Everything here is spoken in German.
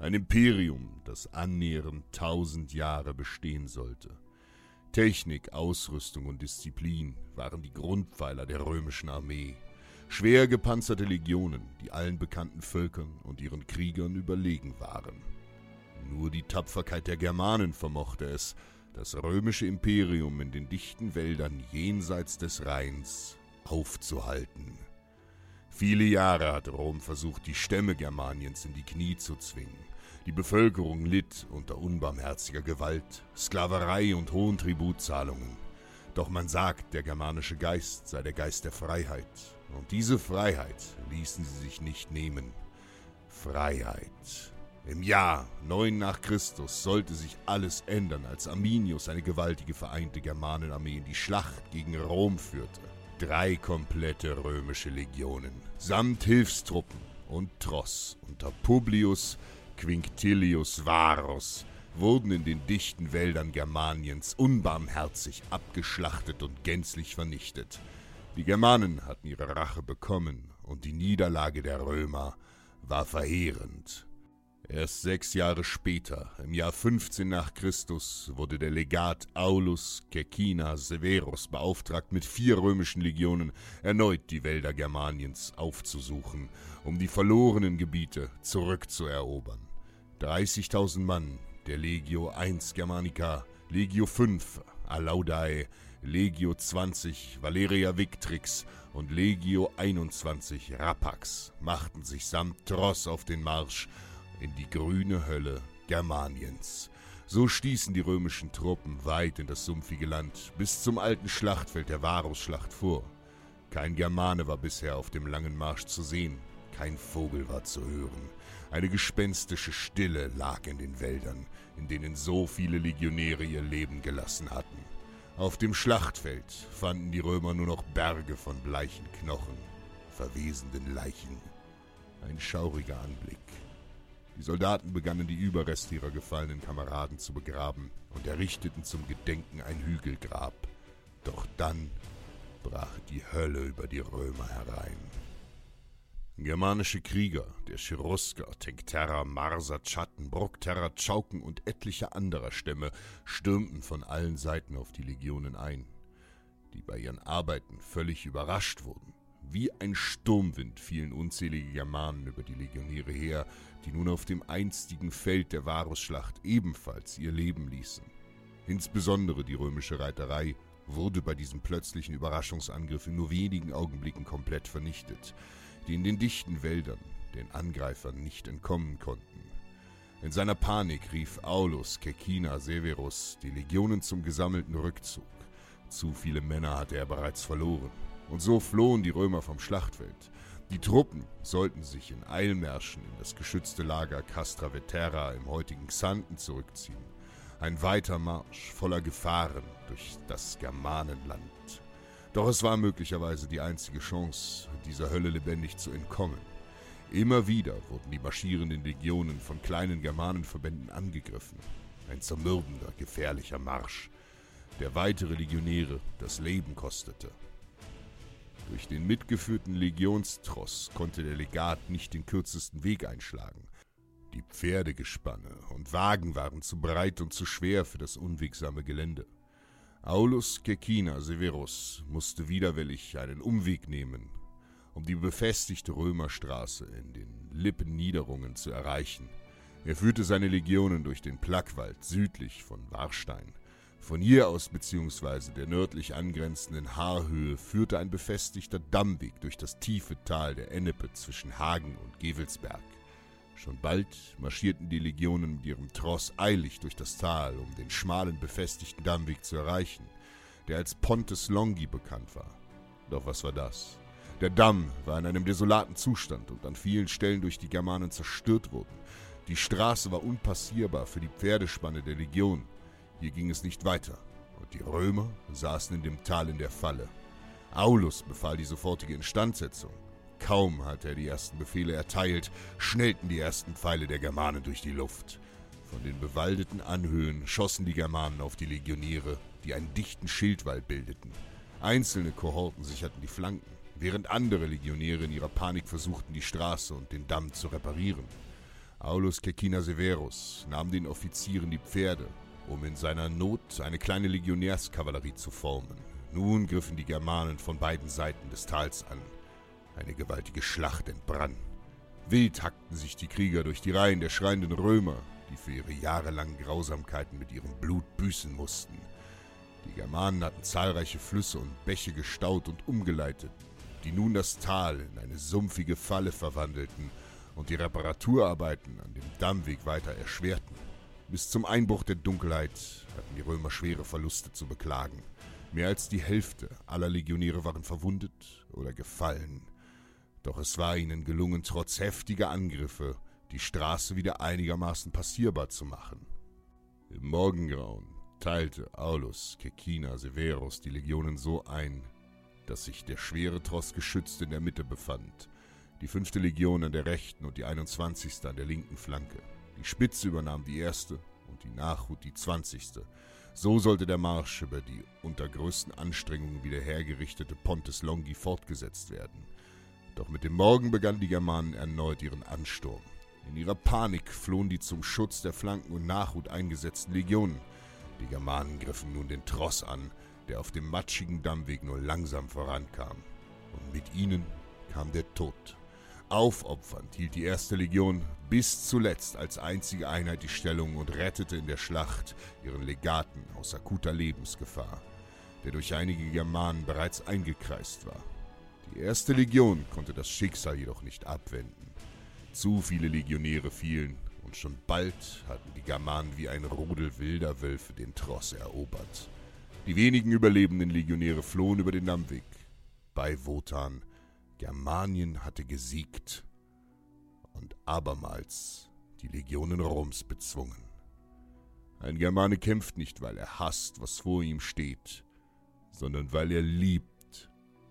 Ein Imperium, das annähernd tausend Jahre bestehen sollte. Technik, Ausrüstung und Disziplin waren die Grundpfeiler der römischen Armee. Schwer gepanzerte Legionen, die allen bekannten Völkern und ihren Kriegern überlegen waren. Nur die Tapferkeit der Germanen vermochte es, das römische Imperium in den dichten Wäldern jenseits des Rheins aufzuhalten. Viele Jahre hat Rom versucht, die Stämme Germaniens in die Knie zu zwingen. Die Bevölkerung litt unter unbarmherziger Gewalt, Sklaverei und hohen Tributzahlungen. Doch man sagt, der germanische Geist sei der Geist der Freiheit. Und diese Freiheit ließen sie sich nicht nehmen. Freiheit. Im Jahr 9 nach Christus sollte sich alles ändern, als Arminius eine gewaltige vereinte Germanenarmee in die Schlacht gegen Rom führte. Drei komplette römische Legionen, samt Hilfstruppen und Tross unter Publius Quinctilius Varus wurden in den dichten Wäldern Germaniens unbarmherzig abgeschlachtet und gänzlich vernichtet. Die Germanen hatten ihre Rache bekommen und die Niederlage der Römer war verheerend. Erst sechs Jahre später, im Jahr 15 nach Christus, wurde der Legat Aulus Caecina Severus beauftragt, mit vier römischen Legionen erneut die Wälder Germaniens aufzusuchen, um die verlorenen Gebiete zurückzuerobern. 30.000 Mann der Legio I Germanica, Legio V Alaudae, Legio 20 Valeria Victrix und Legio 21 Rapax machten sich samt Tross auf den Marsch in die grüne Hölle Germaniens. So stießen die römischen Truppen weit in das sumpfige Land, bis zum alten Schlachtfeld der Varusschlacht vor. Kein Germane war bisher auf dem langen Marsch zu sehen, kein Vogel war zu hören. Eine gespenstische Stille lag in den Wäldern, in denen so viele Legionäre ihr Leben gelassen hatten. Auf dem Schlachtfeld fanden die Römer nur noch Berge von bleichen Knochen, verwesenden Leichen. Ein schauriger Anblick. Die Soldaten begannen die Überreste ihrer gefallenen Kameraden zu begraben und errichteten zum Gedenken ein Hügelgrab. Doch dann brach die Hölle über die Römer herein. Germanische Krieger, der Cherusker, Tencterra, Marser, Chatten, Bruckterra, Chauken und etliche anderer Stämme stürmten von allen Seiten auf die Legionen ein, die bei ihren Arbeiten völlig überrascht wurden. Wie ein Sturmwind fielen unzählige Germanen über die Legionäre her, die nun auf dem einstigen Feld der Varusschlacht ebenfalls ihr Leben ließen. Insbesondere die römische Reiterei wurde bei diesem plötzlichen Überraschungsangriff in nur wenigen Augenblicken komplett vernichtet, die in den dichten Wäldern den Angreifern nicht entkommen konnten. In seiner Panik rief Aulus Caecina Severus die Legionen zum gesammelten Rückzug. Zu viele Männer hatte er bereits verloren. Und so flohen die Römer vom Schlachtfeld. Die Truppen sollten sich in Eilmärschen in das geschützte Lager Castra Vetera im heutigen Xanten zurückziehen. Ein weiter Marsch voller Gefahren durch das Germanenland. Doch es war möglicherweise die einzige Chance, dieser Hölle lebendig zu entkommen. Immer wieder wurden die marschierenden Legionen von kleinen Germanenverbänden angegriffen. Ein zermürbender, gefährlicher Marsch, der weitere Legionäre das Leben kostete. Durch den mitgeführten Legionstross konnte der Legat nicht den kürzesten Weg einschlagen. Die Pferdegespanne und Wagen waren zu breit und zu schwer für das unwegsame Gelände. Aulus Caecina Severus musste widerwillig einen Umweg nehmen, um die befestigte Römerstraße in den Lippenniederungen zu erreichen. Er führte seine Legionen durch den Plagwald südlich von Warstein von hier aus bzw. der nördlich angrenzenden Haarhöhe führte ein befestigter Dammweg durch das tiefe Tal der Ennepe zwischen Hagen und Gewelsberg. Schon bald marschierten die Legionen mit ihrem Tross eilig durch das Tal, um den schmalen befestigten Dammweg zu erreichen. der als Pontes Longi bekannt war. Doch was war das? Der Damm war in einem desolaten Zustand und an vielen Stellen durch die Germanen zerstört worden. Die Straße war unpassierbar für die Pferdespanne der Legion. Hier ging es nicht weiter, und die Römer saßen in dem Tal in der Falle. Aulus befahl die sofortige Instandsetzung. Kaum hatte er die ersten Befehle erteilt, schnellten die ersten Pfeile der Germanen durch die Luft. Von den bewaldeten Anhöhen schossen die Germanen auf die Legionäre, die einen dichten Schildwall bildeten. Einzelne Kohorten sicherten die Flanken, während andere Legionäre in ihrer Panik versuchten, die Straße und den Damm zu reparieren. Aulus Cecina Severus nahm den Offizieren die Pferde, um in seiner Not eine kleine Legionärskavallerie zu formen. Nun griffen die Germanen von beiden Seiten des Tals an. Eine gewaltige Schlacht entbrann. Wild hackten sich die Krieger durch die Reihen der schreienden Römer, die für ihre jahrelangen Grausamkeiten mit ihrem Blut büßen mussten. Die Germanen hatten zahlreiche Flüsse und Bäche gestaut und umgeleitet, die nun das Tal in eine sumpfige Falle verwandelten und die Reparaturarbeiten an dem Dammweg weiter erschwerten. Bis zum Einbruch der Dunkelheit hatten die Römer schwere Verluste zu beklagen. Mehr als die Hälfte aller Legionäre waren verwundet oder gefallen. Doch es war ihnen gelungen, trotz heftiger Angriffe die Straße wieder einigermaßen passierbar zu machen. Im Morgengrauen teilte Aulus Cecina Severus die Legionen so ein, dass sich der schwere Tross geschützt in der Mitte befand, die fünfte Legion an der rechten und die 21. an der linken Flanke. Die Spitze übernahm die erste und die Nachhut die 20. So sollte der Marsch über die unter größten Anstrengungen wieder hergerichtete Pontes Longi fortgesetzt werden. Doch mit dem Morgen begannen die Germanen erneut ihren Ansturm. In ihrer Panik flohen die zum Schutz der Flanken und Nachhut eingesetzten Legionen. Die Germanen griffen nun den Tross an, der auf dem matschigen Dammweg nur langsam vorankam. Und mit ihnen kam der Tod. Aufopfernd hielt die erste Legion bis zuletzt als einzige Einheit die Stellung und rettete in der Schlacht ihren Legaten aus akuter Lebensgefahr, der durch einige Germanen bereits eingekreist war. Die erste Legion konnte das Schicksal jedoch nicht abwenden. Zu viele Legionäre fielen, und schon bald hatten die Germanen wie ein Rudel wilder Wölfe den Tross erobert. Die wenigen überlebenden Legionäre flohen über den Dammweg. Bei Wotan Germanien hatte gesiegt und abermals die Legionen Roms bezwungen. Ein Germane kämpft nicht, weil er hasst, was vor ihm steht, sondern weil er liebt,